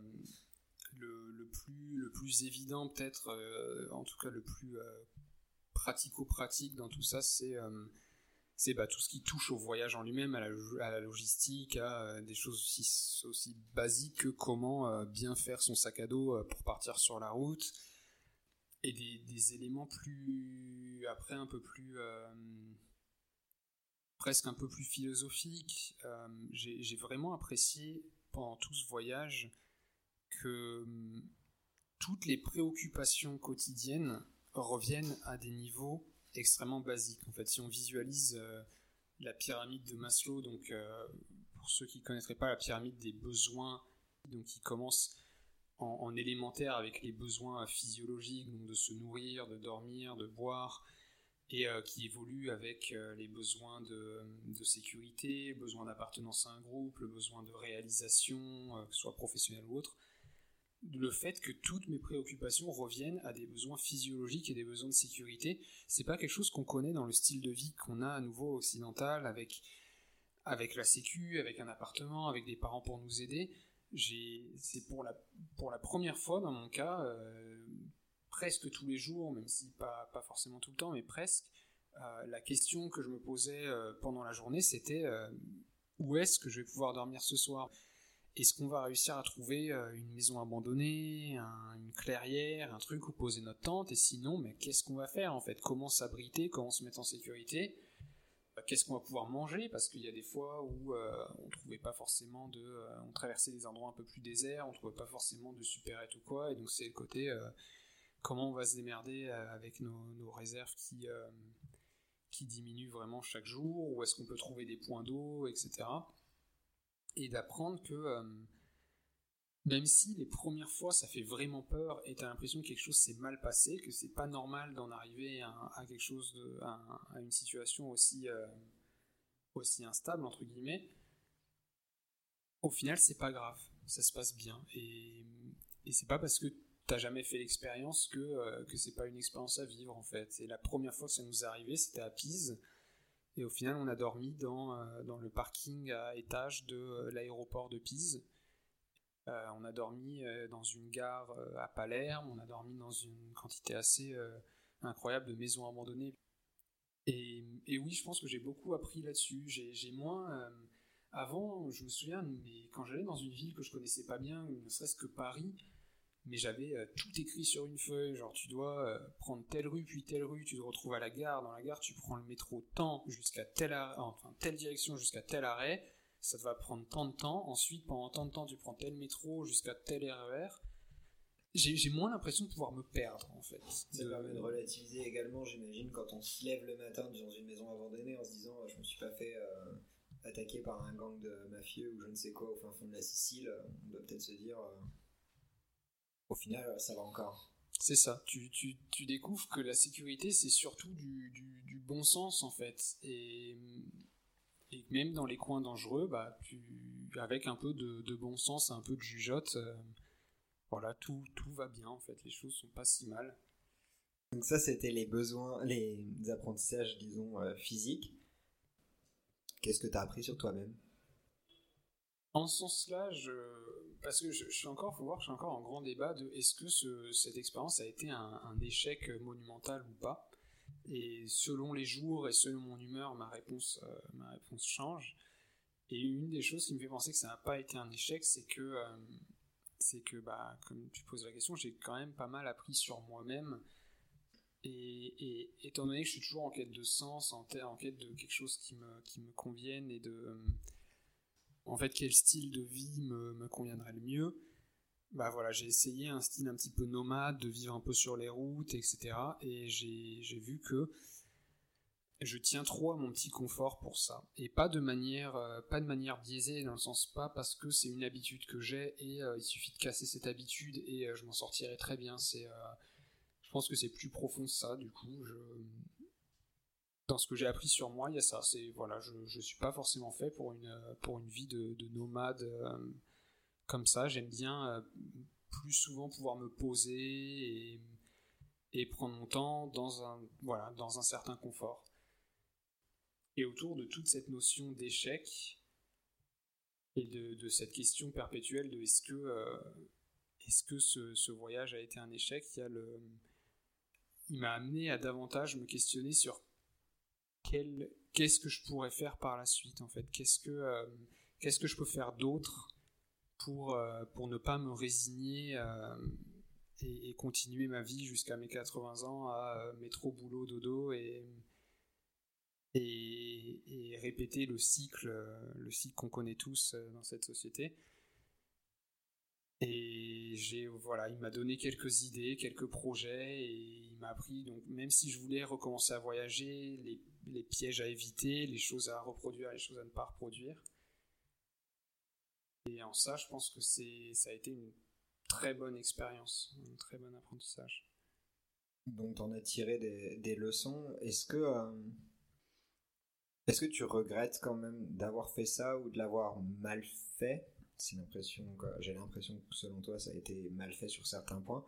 le, plus, le plus évident peut-être, euh, en tout cas le plus euh, pratico-pratique dans tout ça, c'est c'est bah, tout ce qui touche au voyage en lui-même, à à la, logistique, à des choses aussi, aussi basiques que comment bien faire son sac à dos pour partir sur la route, et des, éléments plus, après un peu plus, presque un peu plus philosophiques. J'ai vraiment apprécié pendant tout ce voyage que hum, toutes les préoccupations quotidiennes reviennent à des niveaux extrêmement basiques. En fait, si on visualise euh, la pyramide de Maslow, donc euh, pour ceux qui ne connaîtraient pas la pyramide des besoins, donc qui commence en, élémentaire avec les besoins physiologiques, donc de se nourrir, de dormir, de boire, et euh, qui évolue avec euh, les besoins de, sécurité, besoin d'appartenance à un groupe, le besoin de réalisation, euh, que ce soit professionnel ou autre, le fait que toutes mes préoccupations reviennent à des besoins physiologiques et des besoins de sécurité, c'est pas quelque chose qu'on connaît dans le style de vie qu'on a à nouveau occidental avec avec la sécu, avec un appartement, avec des parents pour nous aider. C'est pour la première fois dans mon cas presque tous les jours, même si pas, forcément tout le temps, mais presque, euh, la question que je me posais euh, pendant la journée, c'était euh, où est-ce que je vais pouvoir dormir ce soir? Est-ce qu'on va réussir à trouver une maison abandonnée, une clairière, un truc où poser notre tente? Et sinon, mais qu'est-ce qu'on va faire en fait? Comment s'abriter? Comment se mettre en sécurité? Qu'est-ce qu'on va pouvoir manger? Parce qu'il y a des fois où on trouvait pas forcément de, on traversait des endroits un peu plus déserts, on trouvait pas forcément de supérettes ou quoi, et donc c'est le côté comment on va se démerder euh, avec nos, réserves qui, euh, qui diminuent vraiment chaque jour, où est-ce qu'on peut trouver des points d'eau, etc. Et d'apprendre que euh, même si les premières fois ça fait vraiment peur et t'as l'impression que quelque chose s'est mal passé, que c'est pas normal d'en arriver à, quelque chose, à, une situation aussi, aussi instable entre guillemets, au final c'est pas grave, ça se passe bien et, et c'est pas parce que t'as jamais fait l'expérience que, euh, que c'est pas une expérience à vivre en fait. Et la première fois que ça nous est arrivé, c'était à Pise. Et au final, on a dormi dans, euh, le parking à étage de euh, l'aéroport de Pise. On a dormi dans une gare à Palerme, on a dormi dans une quantité assez incroyable de maisons abandonnées. Et, oui, je pense que j'ai beaucoup appris là-dessus. J'ai moins. avant, je me souviens, mais quand j'allais dans une ville que je connaissais pas bien, ne serait-ce que Paris, mais j'avais euh, tout écrit sur une feuille, genre tu dois euh, prendre telle rue puis telle rue, tu te retrouves à la gare, dans la gare tu prends le métro tant jusqu'à telle enfin telle direction jusqu'à tel arrêt, ça va prendre tant de temps, ensuite pendant tant de temps tu prends tel métro jusqu'à tel RER. J'ai moins l'impression de pouvoir me perdre en fait. Ça permet de relativiser également, j'imagine, quand on se lève le matin dans une maison abandonnée en se disant je me suis pas fait euh, attaquer par un gang de mafieux ou je ne sais quoi au fin fond de la Sicile, on doit peut-être se dire au final, euh, ça va encore. C'est ça, tu, tu, tu, découvres que la sécurité, c'est surtout du, du, bon sens, en fait. Et, et, même dans les coins dangereux, bah, tu, avec un peu de, de bon sens, un peu de jugeote, euh, voilà, tout, tout va bien, en fait. Les choses sont pas si mal. Donc ça, c'était les besoins, les apprentissages, disons, euh, physiques. Qu'est-ce que tu as appris sur toi-même? En ce sens-là, je... parce que je, suis encore, faut voir, je suis encore en grand débat de est-ce que ce, cette expérience a été un, échec monumental ou pas. Et selon les jours et selon mon humeur, ma réponse, euh, ma réponse change. Et une des choses qui me fait penser que ça n'a pas été un échec, c'est que, euh, c'est que, bah, comme tu poses la question, j'ai quand même pas mal appris sur moi-même. Et, étant donné que je suis toujours en quête de sens, en, en quête de quelque chose qui me, qui me convienne et de en fait quel style de vie me, conviendrait le mieux. Bah voilà, j'ai essayé un style un petit peu nomade, de vivre un peu sur les routes, etc. Et j'ai vu que je tiens trop à mon petit confort pour ça. Et pas de manière, euh, pas de manière biaisée, dans le sens pas parce que c'est une habitude que j'ai et euh, il suffit de casser cette habitude et euh, je m'en sortirai très bien. C'est, je pense que c'est plus profond ça. Du coup, je, dans ce que j'ai appris sur moi, il y a ça. C'est voilà, je ne suis pas forcément fait pour une pour une vie de, nomade euh, comme ça. J'aime bien euh, plus souvent pouvoir me poser et, prendre mon temps dans un voilà dans un certain confort. Et autour de toute cette notion d'échec et de, cette question perpétuelle de est-ce que euh, est-ce que ce, voyage a été un échec, il y a le il m'a amené à davantage me questionner sur qu'est-ce que je pourrais faire par la suite en fait Qu'est-ce que euh, qu'est-ce que je peux faire d'autre pour euh, pour ne pas me résigner euh, et, continuer ma vie jusqu'à mes 80 ans à métro boulot dodo et et, répéter le cycle le cycle qu'on connaît tous dans cette société. Et j'ai voilà, il m'a donné quelques idées, quelques projets, et il m'a appris donc même si je voulais recommencer à voyager, les les pièges à éviter, les choses à reproduire, les choses à ne pas reproduire. Et en ça, je pense que c'est, ça a été une très bonne expérience, un très bon apprentissage. Donc, tu en as tiré des, leçons. Est-ce que, euh, est-ce que tu regrettes quand même d'avoir fait ça ou de l'avoir mal fait? J'ai l'impression que selon toi, ça a été mal fait sur certains points.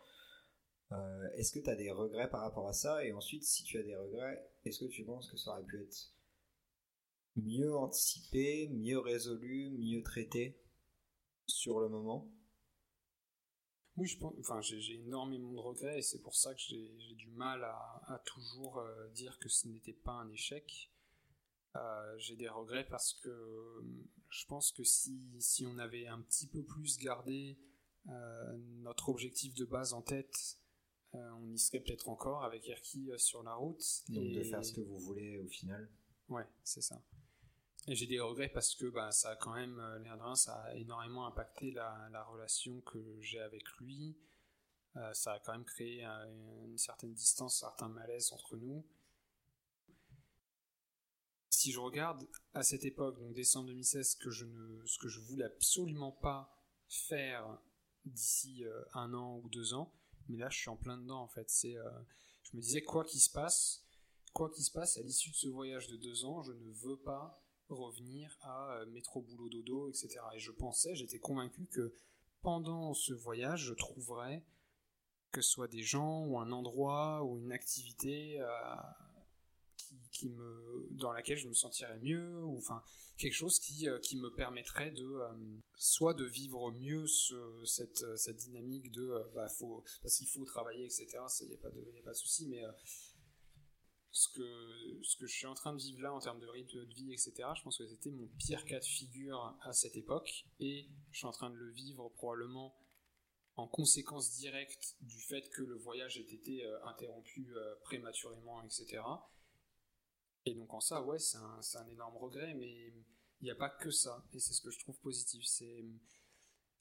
Euh, est-ce que tu as des regrets par rapport à ça? Et ensuite, si tu as des regrets, est-ce que tu penses que ça aurait pu être mieux anticipé, mieux résolu, mieux traité? Sur le moment oui, je pense, enfin, j'ai énormément de regrets et c'est pour ça que j'ai du mal à, toujours euh, dire que ce n'était pas un échec. Euh, j'ai des regrets parce que je pense que si, si, on avait un petit peu plus gardé notre objectif de base en tête euh, on y serait peut-être encore avec Erki euh, sur la route. Donc de faire ce que vous voulez au final. Ouais, c'est ça. J'ai des regrets parce que bah, ça a quand même, euh, ça a énormément impacté la, relation que j'ai avec lui. ça a quand même créé une certaine distance, certains malaises entre nous. Si je regarde à cette époque, donc décembre 2016, ce que je ne, ce que je voulais absolument pas faire d'ici un an ou deux ans, mais là je suis en plein dedans en fait. C'est, euh, je me disais quoi qu'il se passe, quoi qu'il se passe à l'issue de ce voyage de deux ans, je ne veux pas revenir à euh, métro boulot dodo, etc. Et je pensais, j'étais convaincu que pendant ce voyage, je trouverais que ce soit des gens ou un endroit ou une activité euh, qui, me, dans laquelle je me sentirais mieux, ou enfin quelque chose qui, euh, me permettrait de soit de vivre mieux ce, cette, cette dynamique de bah, faut, parce qu'il faut travailler, etc. Il n'y a pas a pas de souci, mais ce que, ce que je suis en train de vivre là en termes de rythme de vie, etc., je pense que c'était mon pire cas de figure à cette époque, et je suis en train de le vivre probablement en conséquence directe du fait que le voyage ait été interrompu prématurément, etc. Et donc en ça, ouais, c'est un, un, énorme regret, mais il n'y a pas que ça, et c'est ce que je trouve positif. Il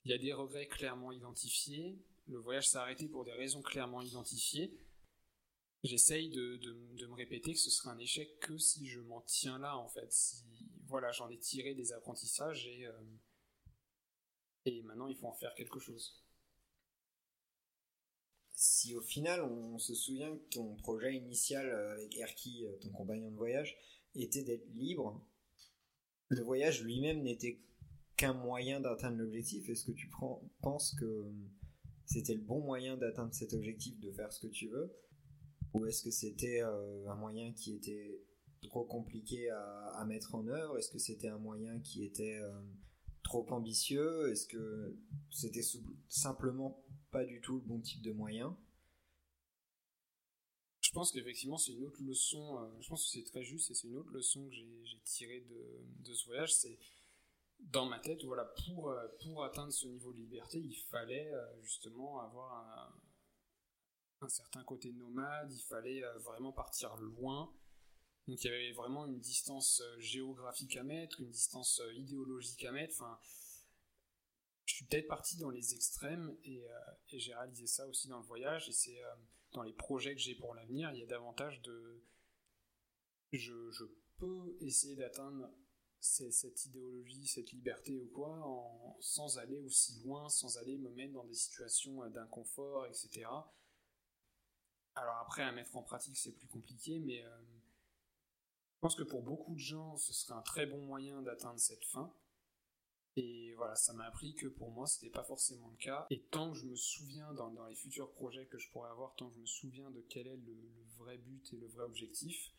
y a des regrets clairement identifiés. Le voyage s'est arrêté pour des raisons clairement identifiées. J'essaye de, de, me répéter que ce serait un échec que si je m'en tiens là, en fait. Si, voilà, j'en ai tiré des apprentissages et, euh, et maintenant il faut en faire quelque chose. Si au final on se souvient que ton projet initial avec Erki, euh, ton compagnon de voyage, était d'être libre, le voyage lui-même n'était qu'un moyen d'atteindre l'objectif Est-ce que tu penses que c'était le bon moyen d'atteindre cet objectif, de faire ce que tu veux? Ou est-ce que c'était euh, un moyen qui était trop compliqué à, mettre en œuvre? Est-ce que c'était un moyen qui était euh, trop ambitieux? Est-ce que c'était simplement pas du tout le bon type de moyen? Je pense qu'effectivement c'est une autre leçon, euh, je pense que c'est très juste et c'est une autre leçon que j'ai tirée de, de, ce voyage, c'est dans ma tête, voilà, pour, pour atteindre ce niveau de liberté, il fallait justement avoir un, certain côté nomade, il fallait euh, vraiment partir loin. Donc il y avait vraiment une distance géographique à mettre, une distance idéologique à mettre. Enfin, je suis peut-être parti dans les extrêmes et, j'ai réalisé ça aussi dans le voyage. Et c'est dans les projets que j'ai pour l'avenir, il y a davantage de. Je, peux essayer d'atteindre cette idéologie, cette liberté ou quoi, sans aller aussi loin, sans aller me mettre dans des situations euh, d'inconfort, etc. Alors après, à mettre en pratique, c'est plus compliqué, mais euh, je pense que pour beaucoup de gens, ce serait un très bon moyen d'atteindre cette fin. Et voilà, ça m'a appris que pour moi, c'était pas forcément le cas. Et tant que je me souviens, dans, les futurs projets que je pourrais avoir, tant que je me souviens de quel est le, vrai but et le vrai objectif,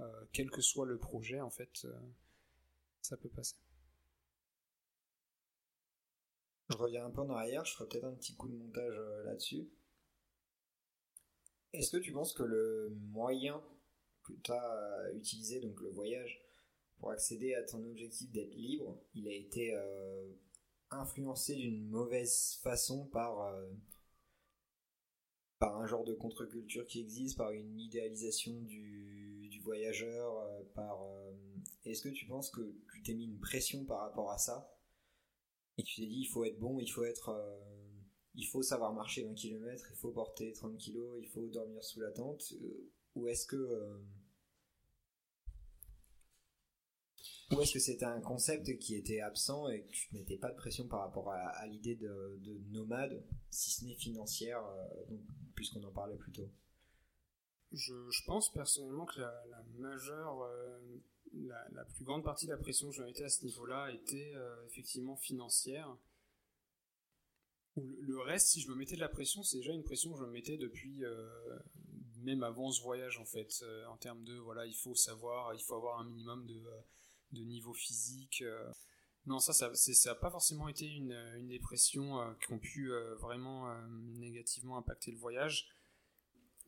euh, quel que soit le projet, en fait, ça peut passer. Je reviens un peu en arrière, je ferai peut-être un petit coup de montage euh, là-dessus. Est-ce que tu penses que le moyen que tu as euh, utilisé, donc le voyage, pour accéder à ton objectif d'être libre, il a été euh, influencé d'une mauvaise façon par, par un genre de contre-culture qui existe, par une idéalisation du, du voyageur, par est-ce que tu penses que tu t'es mis une pression par rapport à ça? Et tu t'es dit il faut être bon, il faut être, euh, il faut savoir marcher 20 km, il faut porter 30 kg, il faut dormir sous la tente euh, ou est-ce que euh, ou est-ce que c'était un concept qui était absent et que tu ne mettais pas de pression par rapport à, l'idée de, nomade, si ce n'est financière, puisqu'on en parlait plus tôt? Je, pense personnellement que la, majeure la, plus grande partie de la pression que j'ai été à ce niveau-là était euh, effectivement financière. Le, reste, si je me mettais de la pression, c'est déjà une pression que je me mettais depuis euh, même avant ce voyage en fait, euh, en termes de voilà, il faut savoir, il faut avoir un minimum de, de niveau physique. Non, ça, ça n'a pas forcément été une, une des pressions qui ont pu vraiment négativement impacter le voyage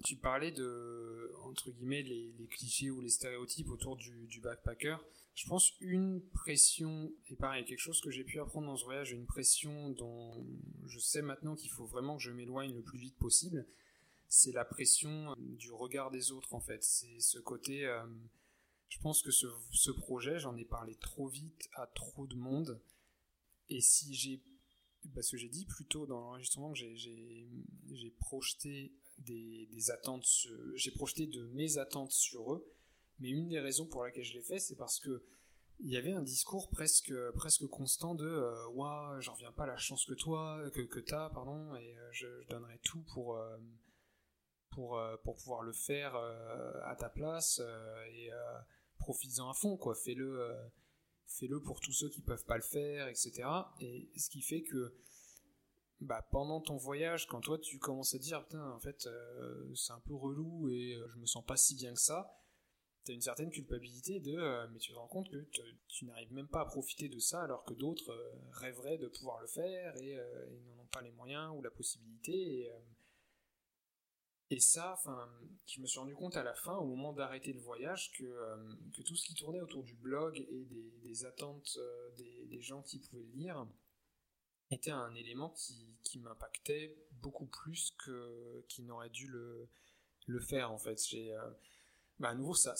tu parlais de, entre guillemets, les, clichés ou les stéréotypes autour du, backpacker. Je pense une pression, et pareil, quelque chose que j'ai pu apprendre dans ce voyage, une pression dont je sais maintenant qu'il faut vraiment que je m'éloigne le plus vite possible, c'est la pression du regard des autres, en fait. C'est ce côté... Euh, je pense que ce, projet, j'en ai parlé trop vite à trop de monde. Et si j'ai parce que j'ai dit plutôt dans l'enregistrement que j'ai projeté des, attentes, j'ai projeté de mes attentes sur eux, mais une des raisons pour laquelle je l'ai fait, c'est parce que il y avait un discours presque presque constant de euh, j'en reviens pas à la chance que toi que que pardon et euh, je, donnerai tout pour euh, pour pour pouvoir le faire à ta place et profites-en à fond quoi. Fais-le fais-le pour tous ceux qui peuvent pas le faire etc et ce qui fait que bah, pendant ton voyage, quand toi tu commences à dire putain en fait euh, c'est un peu relou et euh, je me sens pas si bien que ça, t'as une certaine culpabilité de euh, mais tu te rends compte que tu n'arrives même pas à profiter de ça alors que d'autres rêveraient de pouvoir le faire et, ils n'en ont pas les moyens ou la possibilité et, et ça, enfin, je me suis rendu compte à la fin, au moment d'arrêter le voyage, que, que tout ce qui tournait autour du blog et des, attentes des, des gens qui pouvaient le lire, était un élément qui, qui m'impactait beaucoup plus que qu'il n'aurait dû le, le faire en fait. J'ai, euh, bah, à nouveau, ça,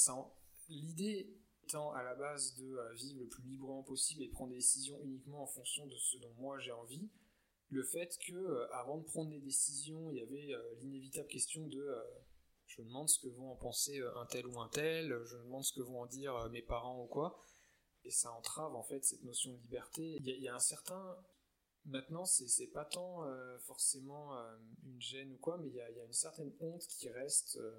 l'idée étant à la base de euh, vivre le plus librement possible et prendre des décisions uniquement en fonction de ce dont moi j'ai envie. Le fait que euh, avant de prendre des décisions, il y avait l'inévitable question de je demande ce que vont en penser un tel ou un tel, je demande ce que vont en dire mes parents ou quoi. Et ça entrave en fait cette notion de liberté. Il y, a un certain Maintenant, c'est pas tant euh, forcément euh, une gêne ou quoi, mais il y, y a, une certaine honte qui reste euh,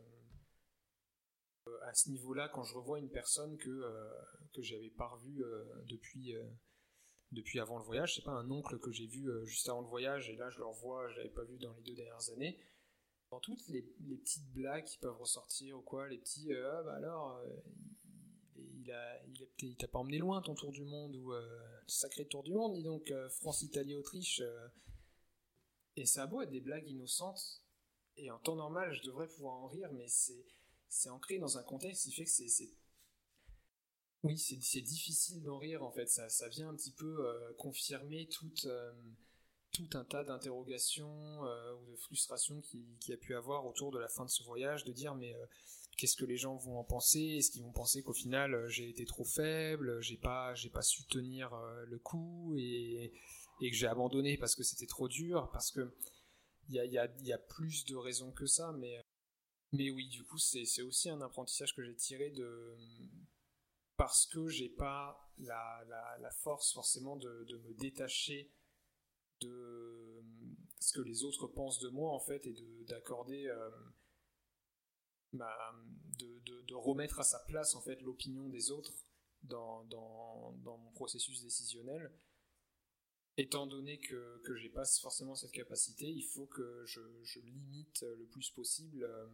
à ce niveau-là quand je revois une personne que, que j'avais pas revue depuis, depuis avant le voyage. C'est pas un oncle que j'ai vu juste avant le voyage et là je le revois, je l'avais pas vu dans les deux dernières années. Dans toutes les, petites blagues qui peuvent ressortir ou quoi, les petits ah bah alors il a, il t'a pas emmené loin ton tour du monde ou euh, sacré tour du monde, dis donc euh, France, Italie, Autriche. Euh. et ça a beau être des blagues innocentes et en temps normal je devrais pouvoir en rire, mais c'est c'est ancré dans un contexte qui fait que c'est oui c'est difficile d'en rire en fait. Ça, ça vient un petit peu confirmer toute tout un tas d'interrogations ou de frustrations qui, qui a pu avoir autour de la fin de ce voyage, de dire mais qu'est-ce que les gens vont en penser? Est-ce qu'ils vont penser qu'au final euh, j'ai été trop faible, j'ai pas pas su tenir euh, le coup et, et que j'ai abandonné parce que c'était trop dur? Parce que il y a, y, a, y a, plus de raisons que ça, mais mais oui, du coup c'est aussi un apprentissage que j'ai tiré de parce que j'ai pas la, la, force forcément de, de, me détacher de ce que les autres pensent de moi en fait et d'accorder euh, de, de, remettre à sa place en fait l'opinion des autres dans, dans, mon processus décisionnel. Étant donné que, que j'ai pas forcément cette capacité, il faut que je, je limite le plus possible euh,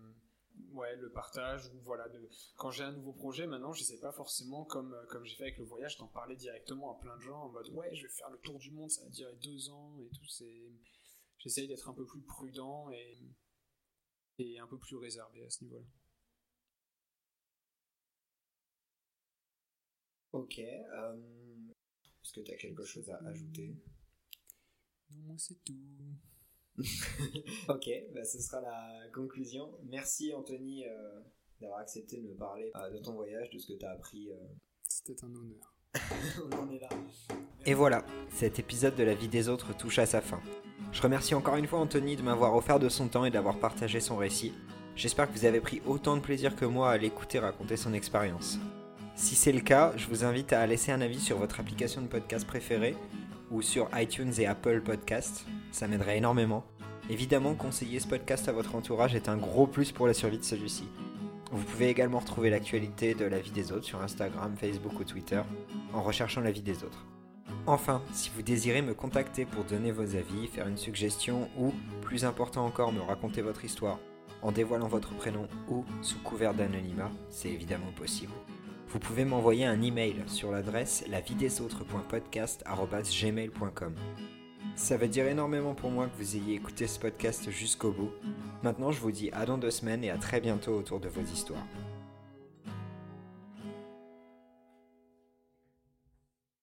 ouais, le partage. Ou voilà, de, quand j'ai un nouveau projet, maintenant, je sais pas forcément comme, comme j'ai fait avec le voyage, d'en parler directement à plein de gens en mode ouais, je vais faire le tour du monde, ça va durer deux ans et tout. J'essaye d'être un peu plus prudent et et un peu plus réservé à ce niveau-là. Ok. Euh, est-ce que tu as quelque chose à ajouter? Non, moi c'est tout. Ok, bah, ce sera la conclusion. Merci Anthony euh, d'avoir accepté de me parler euh, de ton voyage, de ce que tu as appris. C'était un honneur. On en est là. Et voilà, cet épisode de la vie des autres touche à sa fin. Je remercie encore une fois Anthony de m'avoir offert de son temps et d'avoir partagé son récit. J'espère que vous avez pris autant de plaisir que moi à l'écouter raconter son expérience. Si c'est le cas, je vous invite à laisser un avis sur votre application de podcast préférée ou sur iTunes et Apple Podcasts, ça m'aiderait énormément. Évidemment, conseiller ce podcast à votre entourage est un gros plus pour la survie de celui-ci. Vous pouvez également retrouver l'actualité de la vie des autres sur Instagram, Facebook ou Twitter en recherchant la vie des autres. Enfin, si vous désirez me contacter pour donner vos avis, faire une suggestion ou, plus important encore, me raconter votre histoire en dévoilant votre prénom ou sous couvert d'anonymat, c'est évidemment possible. Vous pouvez m'envoyer un email sur l'adresse lavidesautres.podcast.gmail.com. Ça va dire énormément pour moi que vous ayez écouté ce podcast jusqu'au bout. Maintenant, je vous dis à dans deux semaines et à très bientôt autour de vos histoires.